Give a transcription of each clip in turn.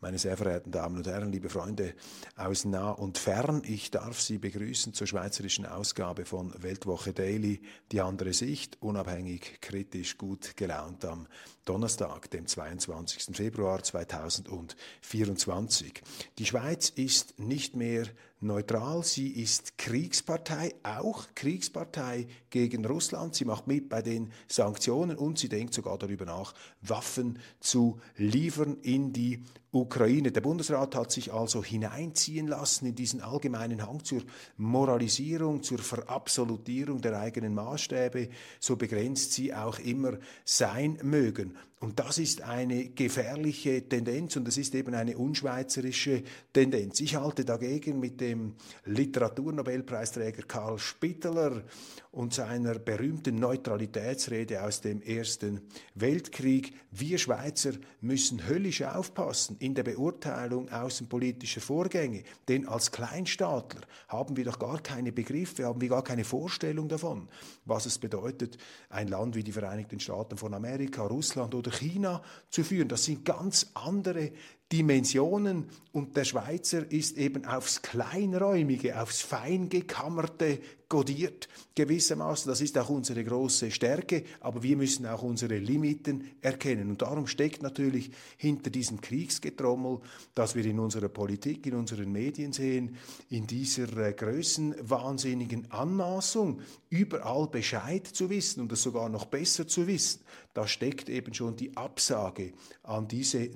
Meine sehr verehrten Damen und Herren, liebe Freunde aus nah und fern, ich darf Sie begrüßen zur schweizerischen Ausgabe von Weltwoche Daily, die andere Sicht, unabhängig, kritisch, gut gelaunt am Donnerstag, dem 22. Februar 2024. Die Schweiz ist nicht mehr neutral, sie ist Kriegspartei, auch Kriegspartei gegen Russland. Sie macht mit bei den Sanktionen und sie denkt sogar darüber nach, Waffen zu liefern in die Ukraine. Der Bundesrat hat sich also hineinziehen lassen in diesen allgemeinen Hang zur Moralisierung, zur Verabsolutierung der eigenen Maßstäbe, so begrenzt sie auch immer sein mögen. Und das ist eine gefährliche Tendenz und es ist eben eine unschweizerische Tendenz. Ich halte dagegen mit dem Literaturnobelpreisträger Karl Spitteler und seiner berühmten Neutralitätsrede aus dem Ersten Weltkrieg. Wir Schweizer müssen höllisch aufpassen in der Beurteilung außenpolitischer Vorgänge, denn als Kleinstaatler haben wir doch gar keine Begriffe, haben wir gar keine Vorstellung davon, was es bedeutet, ein Land wie die Vereinigten Staaten von Amerika, Russland oder China zu führen. Das sind ganz andere Dimensionen und der Schweizer ist eben aufs Kleinräumige, aufs Feingekammerte kodiert gewissermaßen. Das ist auch unsere große Stärke, aber wir müssen auch unsere Limiten erkennen. Und darum steckt natürlich hinter diesem Kriegsgetrommel, das wir in unserer Politik, in unseren Medien sehen, in dieser äh, größenwahnsinnigen Anmaßung, überall Bescheid zu wissen und es sogar noch besser zu wissen. Da steckt eben schon die Absage an diese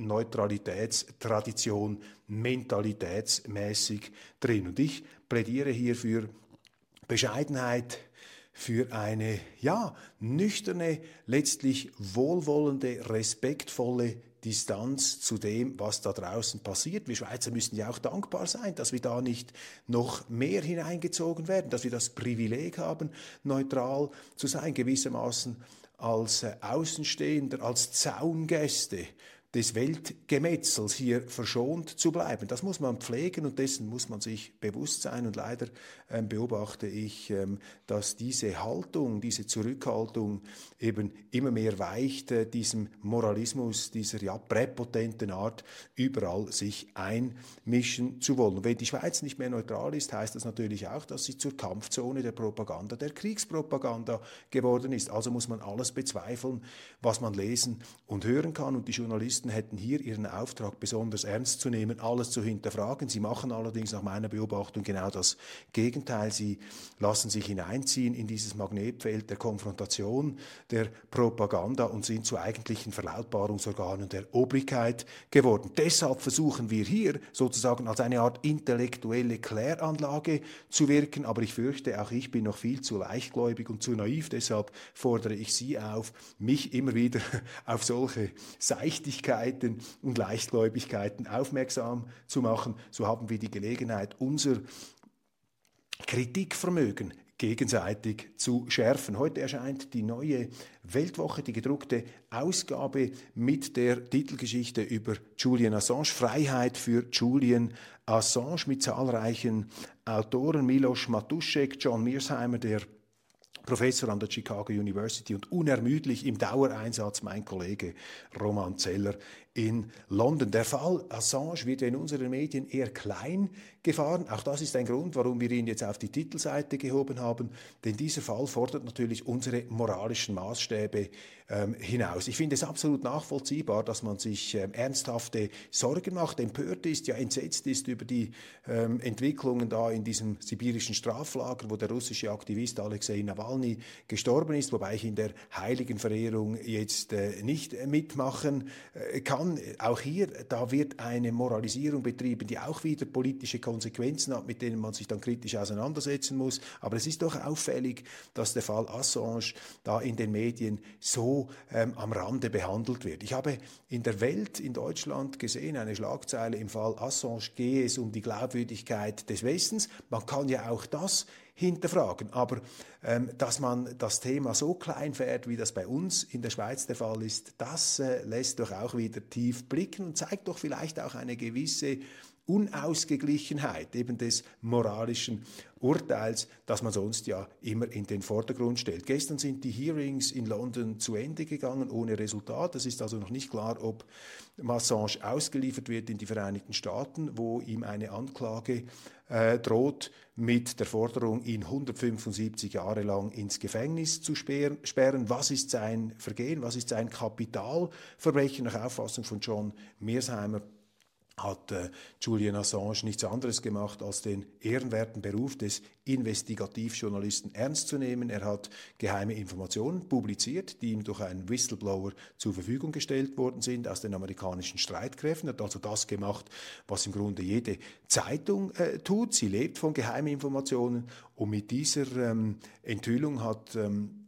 Neutralitätstradition mentalitätsmäßig drin. Und ich plädiere hier für Bescheidenheit, für eine, ja, nüchterne, letztlich wohlwollende, respektvolle Distanz zu dem, was da draußen passiert. Wir Schweizer müssen ja auch dankbar sein, dass wir da nicht noch mehr hineingezogen werden, dass wir das Privileg haben, neutral zu sein, gewissermaßen als äh, Außenstehender, als Zaungäste des Weltgemetzels hier verschont zu bleiben. Das muss man pflegen und dessen muss man sich bewusst sein. Und leider ähm, beobachte ich, ähm, dass diese Haltung, diese Zurückhaltung eben immer mehr weicht, äh, diesem Moralismus, dieser ja präpotenten Art, überall sich einmischen zu wollen. Und wenn die Schweiz nicht mehr neutral ist, heißt das natürlich auch, dass sie zur Kampfzone der Propaganda, der Kriegspropaganda geworden ist. Also muss man alles bezweifeln, was man lesen und hören kann. Und die Journalisten Journalisten hätten hier ihren Auftrag besonders ernst zu nehmen, alles zu hinterfragen. Sie machen allerdings nach meiner Beobachtung genau das Gegenteil. Sie lassen sich hineinziehen in dieses Magnetfeld der Konfrontation, der Propaganda und sind zu eigentlichen Verlautbarungsorganen der Obrigkeit geworden. Deshalb versuchen wir hier sozusagen als eine Art intellektuelle Kläranlage zu wirken, aber ich fürchte, auch ich bin noch viel zu leichtgläubig und zu naiv. Deshalb fordere ich Sie auf, mich immer wieder auf solche Seichtigkeit Leichtigkeiten und Leichtgläubigkeiten aufmerksam zu machen. So haben wir die Gelegenheit, unser Kritikvermögen gegenseitig zu schärfen. Heute erscheint die neue Weltwoche, die gedruckte Ausgabe mit der Titelgeschichte über Julian Assange, Freiheit für Julian Assange mit zahlreichen Autoren, Milos Matuszek, John Mearsheimer, der Professor an der Chicago University und unermüdlich im Dauereinsatz mein Kollege Roman Zeller in London. Der Fall Assange wird in unseren Medien eher klein gefahren. Auch das ist ein Grund, warum wir ihn jetzt auf die Titelseite gehoben haben. Denn dieser Fall fordert natürlich unsere moralischen Maßstäbe ähm, hinaus. Ich finde es absolut nachvollziehbar, dass man sich ähm, ernsthafte Sorgen macht, empört ist, ja entsetzt ist über die ähm, Entwicklungen da in diesem sibirischen Straflager, wo der russische Aktivist Alexei Nawalny gestorben ist, wobei ich in der heiligen Verehrung jetzt äh, nicht mitmachen äh, kann dann auch hier, da wird eine Moralisierung betrieben, die auch wieder politische Konsequenzen hat, mit denen man sich dann kritisch auseinandersetzen muss. Aber es ist doch auffällig, dass der Fall Assange da in den Medien so ähm, am Rande behandelt wird. Ich habe in der Welt, in Deutschland gesehen, eine Schlagzeile im Fall Assange gehe es um die Glaubwürdigkeit des Westens. Man kann ja auch das hinterfragen. Aber ähm, dass man das Thema so klein fährt, wie das bei uns in der Schweiz der Fall ist, das äh, lässt doch auch wieder tief blicken und zeigt doch vielleicht auch eine gewisse Unausgeglichenheit eben des moralischen Urteils, das man sonst ja immer in den Vordergrund stellt. Gestern sind die Hearings in London zu Ende gegangen ohne Resultat. Es ist also noch nicht klar, ob Massange ausgeliefert wird in die Vereinigten Staaten, wo ihm eine Anklage äh, droht mit der Forderung, ihn 175 Jahre lang ins Gefängnis zu sperren. Was ist sein Vergehen? Was ist sein Kapitalverbrechen nach Auffassung von John Mearsheimer? Hat äh, Julian Assange nichts anderes gemacht, als den ehrenwerten Beruf des Investigativjournalisten ernst zu nehmen. Er hat geheime Informationen publiziert, die ihm durch einen Whistleblower zur Verfügung gestellt worden sind aus den amerikanischen Streitkräften. Er hat also das gemacht, was im Grunde jede Zeitung äh, tut. Sie lebt von geheimen Informationen und mit dieser ähm, Enthüllung hat ähm,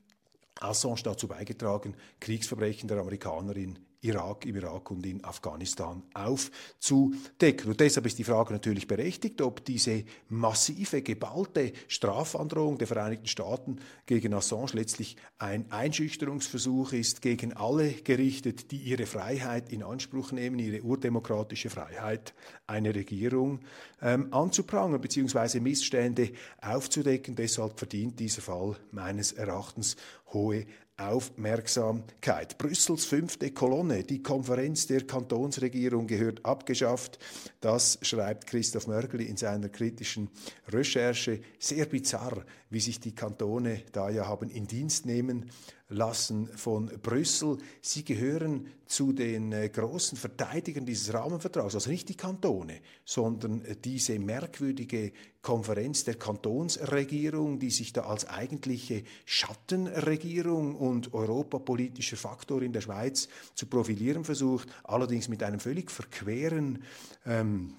Assange dazu beigetragen, Kriegsverbrechen der Amerikanerin Irak, im Irak und in Afghanistan aufzudecken. Und deshalb ist die Frage natürlich berechtigt, ob diese massive, geballte Strafandrohung der Vereinigten Staaten gegen Assange letztlich ein Einschüchterungsversuch ist, gegen alle gerichtet, die ihre Freiheit in Anspruch nehmen, ihre urdemokratische Freiheit, eine Regierung ähm, anzuprangern bzw. Missstände aufzudecken. Deshalb verdient dieser Fall meines Erachtens hohe Aufmerksamkeit. Brüssels fünfte Kolonne, die Konferenz der Kantonsregierung gehört abgeschafft. Das schreibt Christoph Mörgeli in seiner kritischen Recherche. Sehr bizarr, wie sich die Kantone da ja haben in Dienst nehmen lassen von Brüssel. Sie gehören zu den äh, großen Verteidigern dieses Rahmenvertrags, also nicht die Kantone, sondern äh, diese merkwürdige Konferenz der Kantonsregierung, die sich da als eigentliche Schattenregierung und europapolitischer Faktor in der Schweiz zu profilieren versucht, allerdings mit einem völlig verqueren ähm,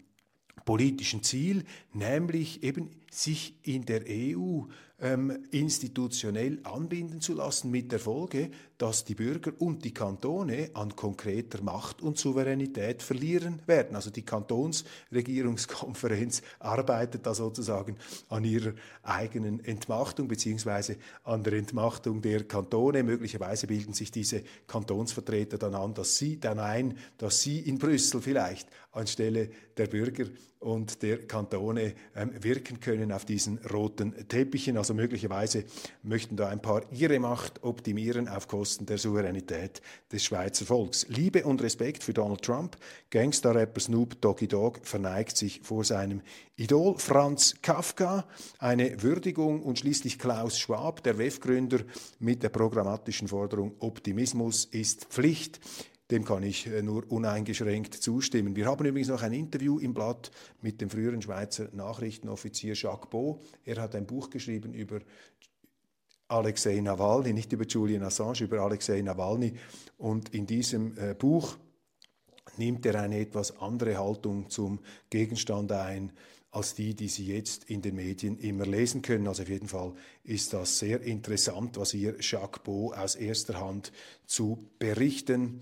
politischen Ziel, nämlich eben sich in der EU ähm, institutionell anbinden zu lassen, mit der Folge, dass die Bürger und die Kantone an konkreter Macht und Souveränität verlieren werden. Also die Kantonsregierungskonferenz arbeitet da sozusagen an ihrer eigenen Entmachtung beziehungsweise an der Entmachtung der Kantone. Möglicherweise bilden sich diese Kantonsvertreter dann an, dass sie dann ein, dass sie in Brüssel vielleicht anstelle der Bürger und der Kantone ähm, wirken können auf diesen roten Teppichen. Also möglicherweise möchten da ein paar ihre Macht optimieren auf Kosten der Souveränität des Schweizer Volks. Liebe und Respekt für Donald Trump. Gangster-Rapper Snoop Doggy Dogg verneigt sich vor seinem Idol Franz Kafka. Eine Würdigung und schließlich Klaus Schwab, der WEF-Gründer, mit der programmatischen Forderung Optimismus ist Pflicht. Dem kann ich äh, nur uneingeschränkt zustimmen. Wir haben übrigens noch ein Interview im Blatt mit dem früheren Schweizer Nachrichtenoffizier Jacques Beau. Er hat ein Buch geschrieben über Alexei Nawalny, nicht über Julian Assange, über Alexei Nawalny. Und in diesem äh, Buch nimmt er eine etwas andere Haltung zum Gegenstand ein, als die, die Sie jetzt in den Medien immer lesen können. Also auf jeden Fall ist das sehr interessant, was hier Jacques Beau aus erster Hand zu berichten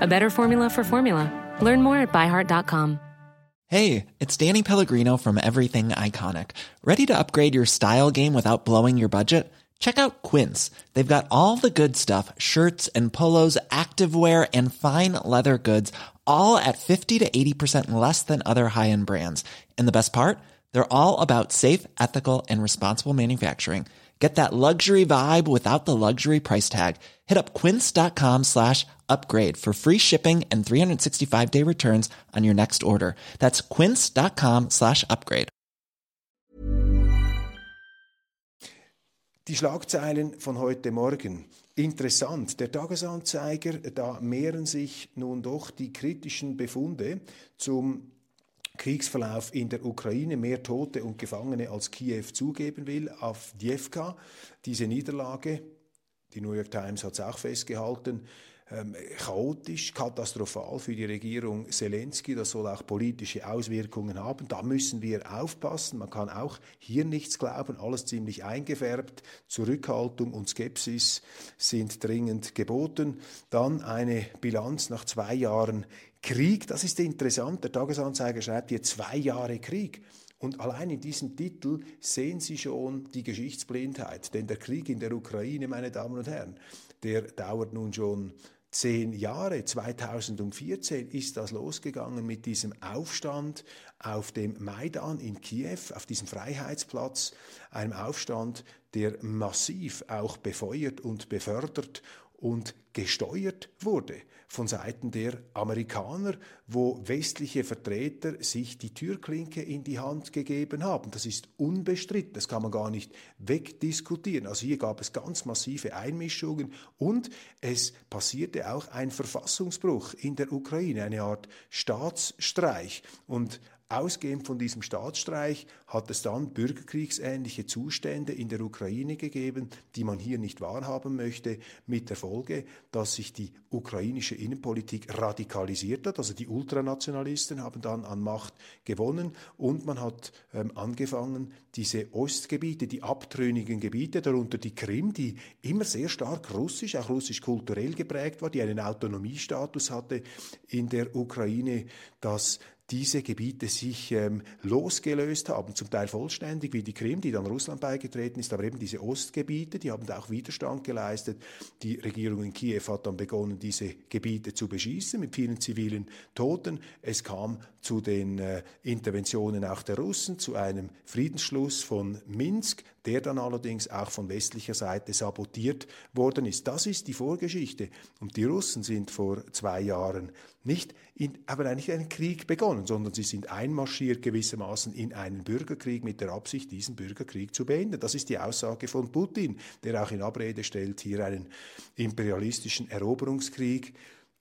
a better formula for formula. Learn more at byheart.com. Hey, it's Danny Pellegrino from Everything Iconic. Ready to upgrade your style game without blowing your budget? Check out Quince. They've got all the good stuff shirts and polos, activewear, and fine leather goods, all at 50 to 80% less than other high end brands. And the best part? They're all about safe, ethical, and responsible manufacturing. Get that luxury vibe without the luxury price tag. Hit up quince.com slash upgrade for free shipping and 365 day returns on your next order. That's quince.com slash upgrade. Die Schlagzeilen von heute Morgen. Interessant. Der Tagesanzeiger, da mehren sich nun doch die kritischen Befunde zum Kriegsverlauf in der Ukraine mehr Tote und Gefangene als Kiew zugeben will, auf Djevka. Diese Niederlage, die New York Times hat es auch festgehalten, ähm, chaotisch, katastrophal für die Regierung Zelensky. Das soll auch politische Auswirkungen haben. Da müssen wir aufpassen. Man kann auch hier nichts glauben. Alles ziemlich eingefärbt. Zurückhaltung und Skepsis sind dringend geboten. Dann eine Bilanz nach zwei Jahren Krieg, das ist interessant. Der Tagesanzeiger schreibt hier zwei Jahre Krieg. Und allein in diesem Titel sehen Sie schon die Geschichtsblindheit. Denn der Krieg in der Ukraine, meine Damen und Herren, der dauert nun schon zehn Jahre. 2014 ist das losgegangen mit diesem Aufstand auf dem Maidan in Kiew, auf diesem Freiheitsplatz, einem Aufstand, der massiv auch befeuert und befördert und gesteuert wurde von Seiten der Amerikaner, wo westliche Vertreter sich die Türklinke in die Hand gegeben haben. Das ist unbestritten, das kann man gar nicht wegdiskutieren. Also hier gab es ganz massive Einmischungen und es passierte auch ein Verfassungsbruch in der Ukraine, eine Art Staatsstreich. Und Ausgehend von diesem Staatsstreich hat es dann bürgerkriegsähnliche Zustände in der Ukraine gegeben, die man hier nicht wahrhaben möchte, mit der Folge, dass sich die ukrainische Innenpolitik radikalisiert hat. Also die Ultranationalisten haben dann an Macht gewonnen und man hat ähm, angefangen, diese Ostgebiete, die abtrünnigen Gebiete, darunter die Krim, die immer sehr stark russisch, auch russisch kulturell geprägt war, die einen Autonomiestatus hatte in der Ukraine, dass diese Gebiete sich ähm, losgelöst haben, zum Teil vollständig, wie die Krim, die dann Russland beigetreten ist, aber eben diese Ostgebiete, die haben auch Widerstand geleistet. Die Regierung in Kiew hat dann begonnen, diese Gebiete zu beschießen mit vielen zivilen Toten. Es kam zu den äh, Interventionen auch der Russen, zu einem Friedensschluss von Minsk, der dann allerdings auch von westlicher Seite sabotiert worden ist. Das ist die Vorgeschichte. Und die Russen sind vor zwei Jahren nicht in, aber eigentlich einen Krieg begonnen, sondern sie sind einmarschiert gewissermaßen in einen Bürgerkrieg mit der Absicht, diesen Bürgerkrieg zu beenden. Das ist die Aussage von Putin, der auch in Abrede stellt, hier einen imperialistischen Eroberungskrieg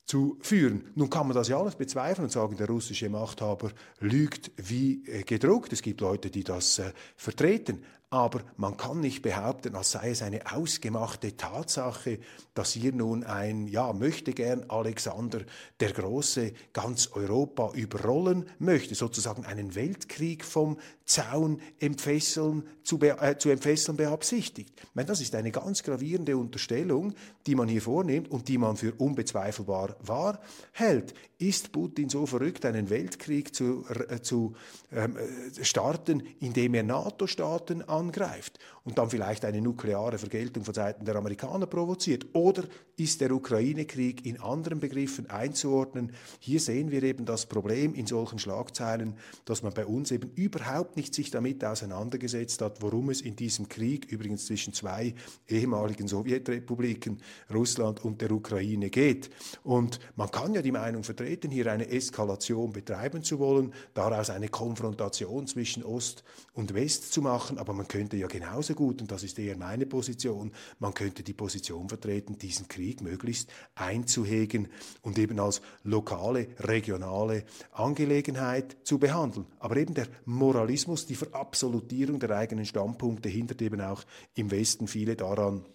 zu führen. Nun kann man das ja alles bezweifeln und sagen, der russische Machthaber lügt wie äh, gedruckt. Es gibt Leute, die das äh, vertreten aber man kann nicht behaupten, als sei es eine ausgemachte Tatsache, dass hier nun ein, ja, möchte gern Alexander der Große ganz Europa überrollen möchte, sozusagen einen Weltkrieg vom Zaun entfesseln, zu, äh, zu entfesseln beabsichtigt. Ich meine, das ist eine ganz gravierende Unterstellung, die man hier vornimmt und die man für unbezweifelbar wahr hält. Ist Putin so verrückt, einen Weltkrieg zu, äh, zu ähm, äh, starten, indem er NATO-Staaten angreift und dann vielleicht eine nukleare Vergeltung von Seiten der Amerikaner provoziert? Oder ist der Ukraine-Krieg in anderen Begriffen einzuordnen? Hier sehen wir eben das Problem in solchen Schlagzeilen, dass man bei uns eben überhaupt nicht sich damit auseinandergesetzt hat, worum es in diesem Krieg, übrigens zwischen zwei ehemaligen Sowjetrepubliken, Russland und der Ukraine geht. Und man kann ja die Meinung vertreten, hier eine Eskalation betreiben zu wollen, daraus eine Konfrontation zwischen Ost und West zu machen, aber man könnte ja genauso gut, und das ist eher meine Position, man könnte die Position vertreten, diesen Krieg möglichst einzuhegen und eben als lokale, regionale Angelegenheit zu behandeln. Aber eben der Moralismus, die Verabsolutierung der eigenen Standpunkte hindert eben auch im Westen viele daran,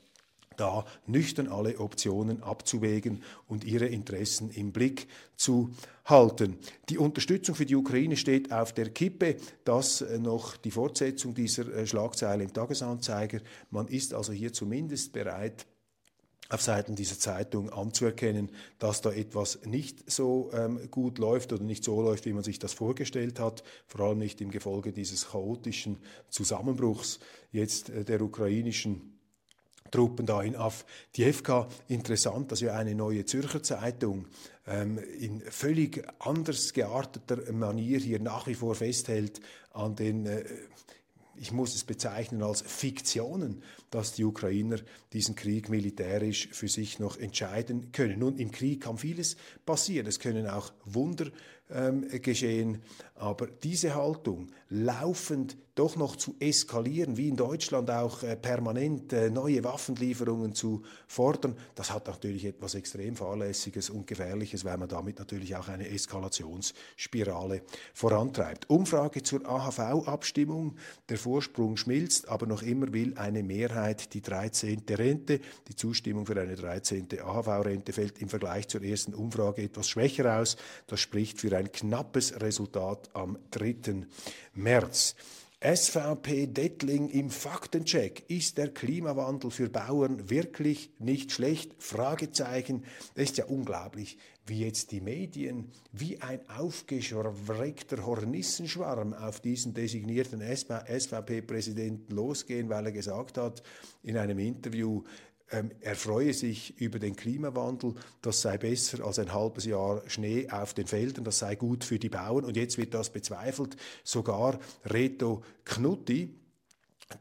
da nüchtern alle Optionen abzuwägen und ihre Interessen im Blick zu halten. Die Unterstützung für die Ukraine steht auf der Kippe. Das äh, noch die Fortsetzung dieser äh, Schlagzeile im Tagesanzeiger. Man ist also hier zumindest bereit, auf Seiten dieser Zeitung anzuerkennen, dass da etwas nicht so ähm, gut läuft oder nicht so läuft, wie man sich das vorgestellt hat, vor allem nicht im Gefolge dieses chaotischen Zusammenbruchs jetzt äh, der ukrainischen Truppen da in Avdiivka. Interessant, dass ja eine neue Zürcher Zeitung ähm, in völlig anders gearteter Manier hier nach wie vor festhält an den äh, ich muss es bezeichnen als Fiktionen, dass die Ukrainer diesen Krieg militärisch für sich noch entscheiden können. Nun, im Krieg kann vieles passieren. Es können auch Wunder ähm, geschehen. Aber diese Haltung, laufend doch noch zu eskalieren, wie in Deutschland auch äh, permanent äh, neue Waffenlieferungen zu fordern, das hat natürlich etwas extrem Fahrlässiges und Gefährliches, weil man damit natürlich auch eine Eskalationsspirale vorantreibt. Umfrage zur AHV-Abstimmung. Der Vorsprung schmilzt, aber noch immer will eine Mehrheit die 13. Rente. Die Zustimmung für eine 13. AHV-Rente fällt im Vergleich zur ersten Umfrage etwas schwächer aus. Das spricht für ein knappes Resultat am 3. März. SVP Dettling im Faktencheck. Ist der Klimawandel für Bauern wirklich nicht schlecht? Fragezeichen. Das ist ja unglaublich, wie jetzt die Medien wie ein aufgeschreckter Hornissenschwarm auf diesen designierten SVP-Präsidenten losgehen, weil er gesagt hat in einem Interview, ähm, er freue sich über den Klimawandel, das sei besser als ein halbes Jahr Schnee auf den Feldern, das sei gut für die Bauern. Und jetzt wird das bezweifelt. Sogar Reto Knutti,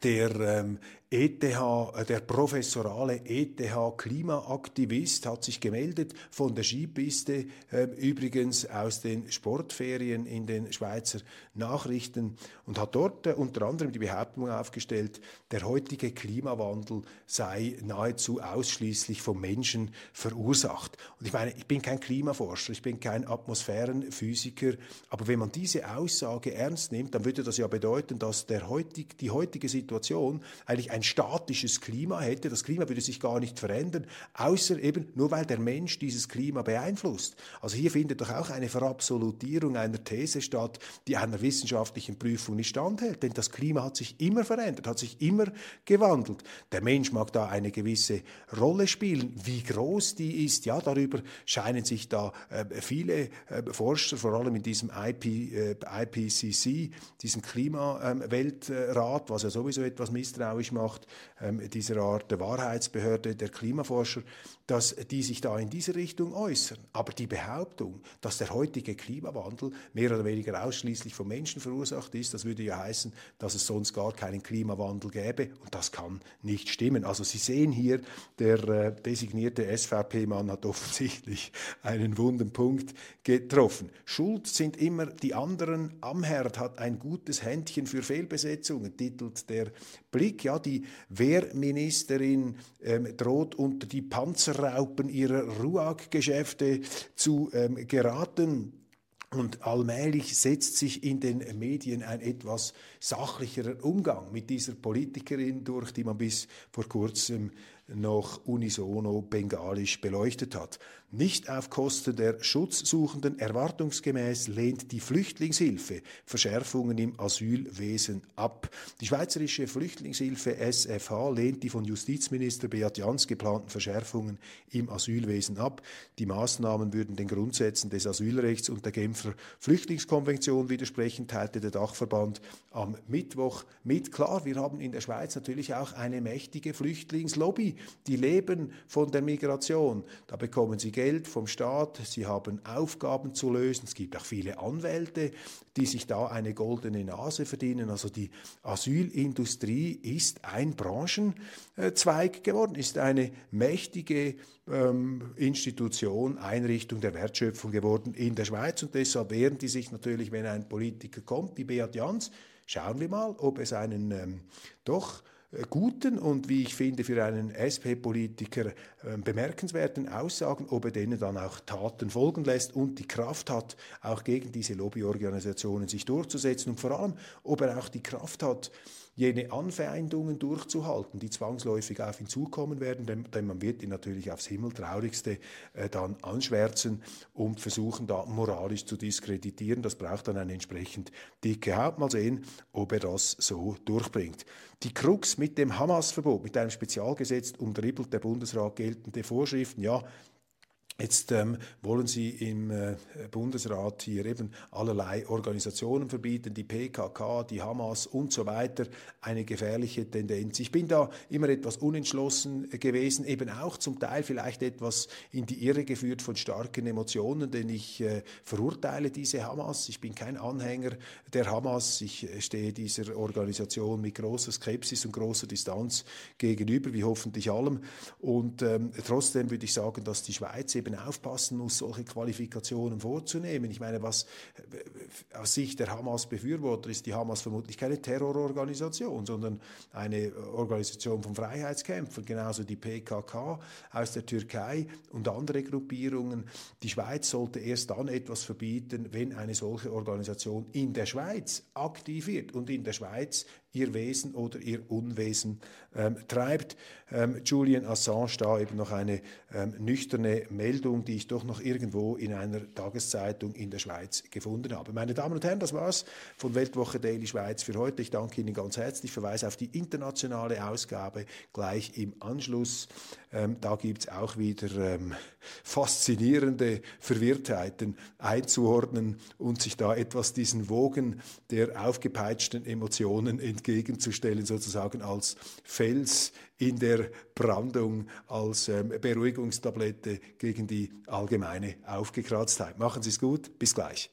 der ähm, ETH, äh, der professorale ETH-Klimaaktivist hat sich gemeldet von der Skipiste, äh, übrigens aus den Sportferien in den Schweizer Nachrichten und hat dort äh, unter anderem die Behauptung aufgestellt, der heutige Klimawandel sei nahezu ausschließlich vom Menschen verursacht. Und ich meine, ich bin kein Klimaforscher, ich bin kein Atmosphärenphysiker, aber wenn man diese Aussage ernst nimmt, dann würde das ja bedeuten, dass der heutig, die heutige Situation eigentlich ein statisches Klima hätte. Das Klima würde sich gar nicht verändern, außer eben nur weil der Mensch dieses Klima beeinflusst. Also hier findet doch auch eine Verabsolutierung einer These statt, die einer wissenschaftlichen Prüfung nicht standhält. Denn das Klima hat sich immer verändert, hat sich immer gewandelt. Der Mensch mag da eine gewisse Rolle spielen. Wie groß die ist, ja, darüber scheinen sich da äh, viele äh, Forscher, vor allem in diesem IP, äh, IPCC, diesem Klimaweltrat, was ja sowieso etwas misstrauisch macht, macht, ähm, dieser Art der Wahrheitsbehörde der Klimaforscher, dass die sich da in diese Richtung äußern. Aber die Behauptung, dass der heutige Klimawandel mehr oder weniger ausschließlich vom Menschen verursacht ist, das würde ja heißen, dass es sonst gar keinen Klimawandel gäbe. Und das kann nicht stimmen. Also Sie sehen hier, der äh, designierte SVP-Mann hat offensichtlich einen wunden Punkt getroffen. Schuld sind immer die anderen. Amherd hat ein gutes Händchen für Fehlbesetzungen, titelt der Blick. Ja, die Wehrministerin ähm, droht unter die Panzer Raupen ihrer RUAG-Geschäfte zu ähm, geraten. Und allmählich setzt sich in den Medien ein etwas sachlicherer Umgang mit dieser Politikerin durch, die man bis vor kurzem noch unisono bengalisch beleuchtet hat. Nicht auf Kosten der Schutzsuchenden erwartungsgemäß lehnt die Flüchtlingshilfe Verschärfungen im Asylwesen ab. Die Schweizerische Flüchtlingshilfe SFH lehnt die von Justizminister Beat Jans geplanten Verschärfungen im Asylwesen ab. Die Maßnahmen würden den Grundsätzen des Asylrechts und der Genfer Flüchtlingskonvention widersprechen, teilte der Dachverband am Mittwoch mit. Klar, wir haben in der Schweiz natürlich auch eine mächtige Flüchtlingslobby. Die leben von der Migration. Da bekommen sie Geld vom Staat, sie haben Aufgaben zu lösen. Es gibt auch viele Anwälte, die sich da eine goldene Nase verdienen. Also die Asylindustrie ist ein Branchenzweig geworden, ist eine mächtige ähm, Institution, Einrichtung der Wertschöpfung geworden in der Schweiz. Und deshalb wehren die sich natürlich, wenn ein Politiker kommt, wie Beat Jans, schauen wir mal, ob es einen ähm, doch guten und wie ich finde für einen SP-Politiker äh, bemerkenswerten Aussagen, ob er denen dann auch Taten folgen lässt und die Kraft hat, auch gegen diese Lobbyorganisationen sich durchzusetzen und vor allem, ob er auch die Kraft hat, jene Anfeindungen durchzuhalten, die zwangsläufig auf ihn zukommen werden, denn, denn man wird ihn natürlich aufs Himmeltraurigste äh, dann anschwärzen und versuchen, da moralisch zu diskreditieren. Das braucht dann eine entsprechend dicke Haut. Mal sehen, ob er das so durchbringt. Die Krux mit dem Hamas-Verbot, mit einem Spezialgesetz umdribbelt der Bundesrat geltende Vorschriften. Ja, Jetzt ähm, wollen Sie im äh, Bundesrat hier eben allerlei Organisationen verbieten, die PKK, die Hamas und so weiter, eine gefährliche Tendenz. Ich bin da immer etwas unentschlossen gewesen, eben auch zum Teil vielleicht etwas in die Irre geführt von starken Emotionen, denn ich äh, verurteile diese Hamas. Ich bin kein Anhänger der Hamas. Ich äh, stehe dieser Organisation mit großer Skepsis und großer Distanz gegenüber, wie hoffentlich allem. Und ähm, trotzdem würde ich sagen, dass die Schweiz eben eben aufpassen muss, solche Qualifikationen vorzunehmen. Ich meine, was äh, aus Sicht der Hamas-Befürworter ist die Hamas vermutlich keine Terrororganisation, sondern eine Organisation von Freiheitskämpfern, genauso die PKK aus der Türkei und andere Gruppierungen. Die Schweiz sollte erst dann etwas verbieten, wenn eine solche Organisation in der Schweiz aktiv wird und in der Schweiz ihr Wesen oder ihr Unwesen ähm, treibt. Ähm, Julian Assange da eben noch eine ähm, nüchterne Meldung, die ich doch noch irgendwo in einer Tageszeitung in der Schweiz gefunden habe. Meine Damen und Herren, das war's von Weltwoche Daily Schweiz für heute. Ich danke Ihnen ganz herzlich. Ich verweise auf die internationale Ausgabe gleich im Anschluss. Ähm, da gibt es auch wieder ähm, faszinierende Verwirrtheiten einzuordnen und sich da etwas diesen Wogen der aufgepeitschten Emotionen entgegenzustellen, sozusagen als Fels in der Brandung, als ähm, Beruhigungstablette gegen die allgemeine Aufgekratztheit. Machen Sie es gut, bis gleich.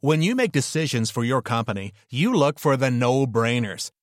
When you make decisions for your company, you look for the no-brainers.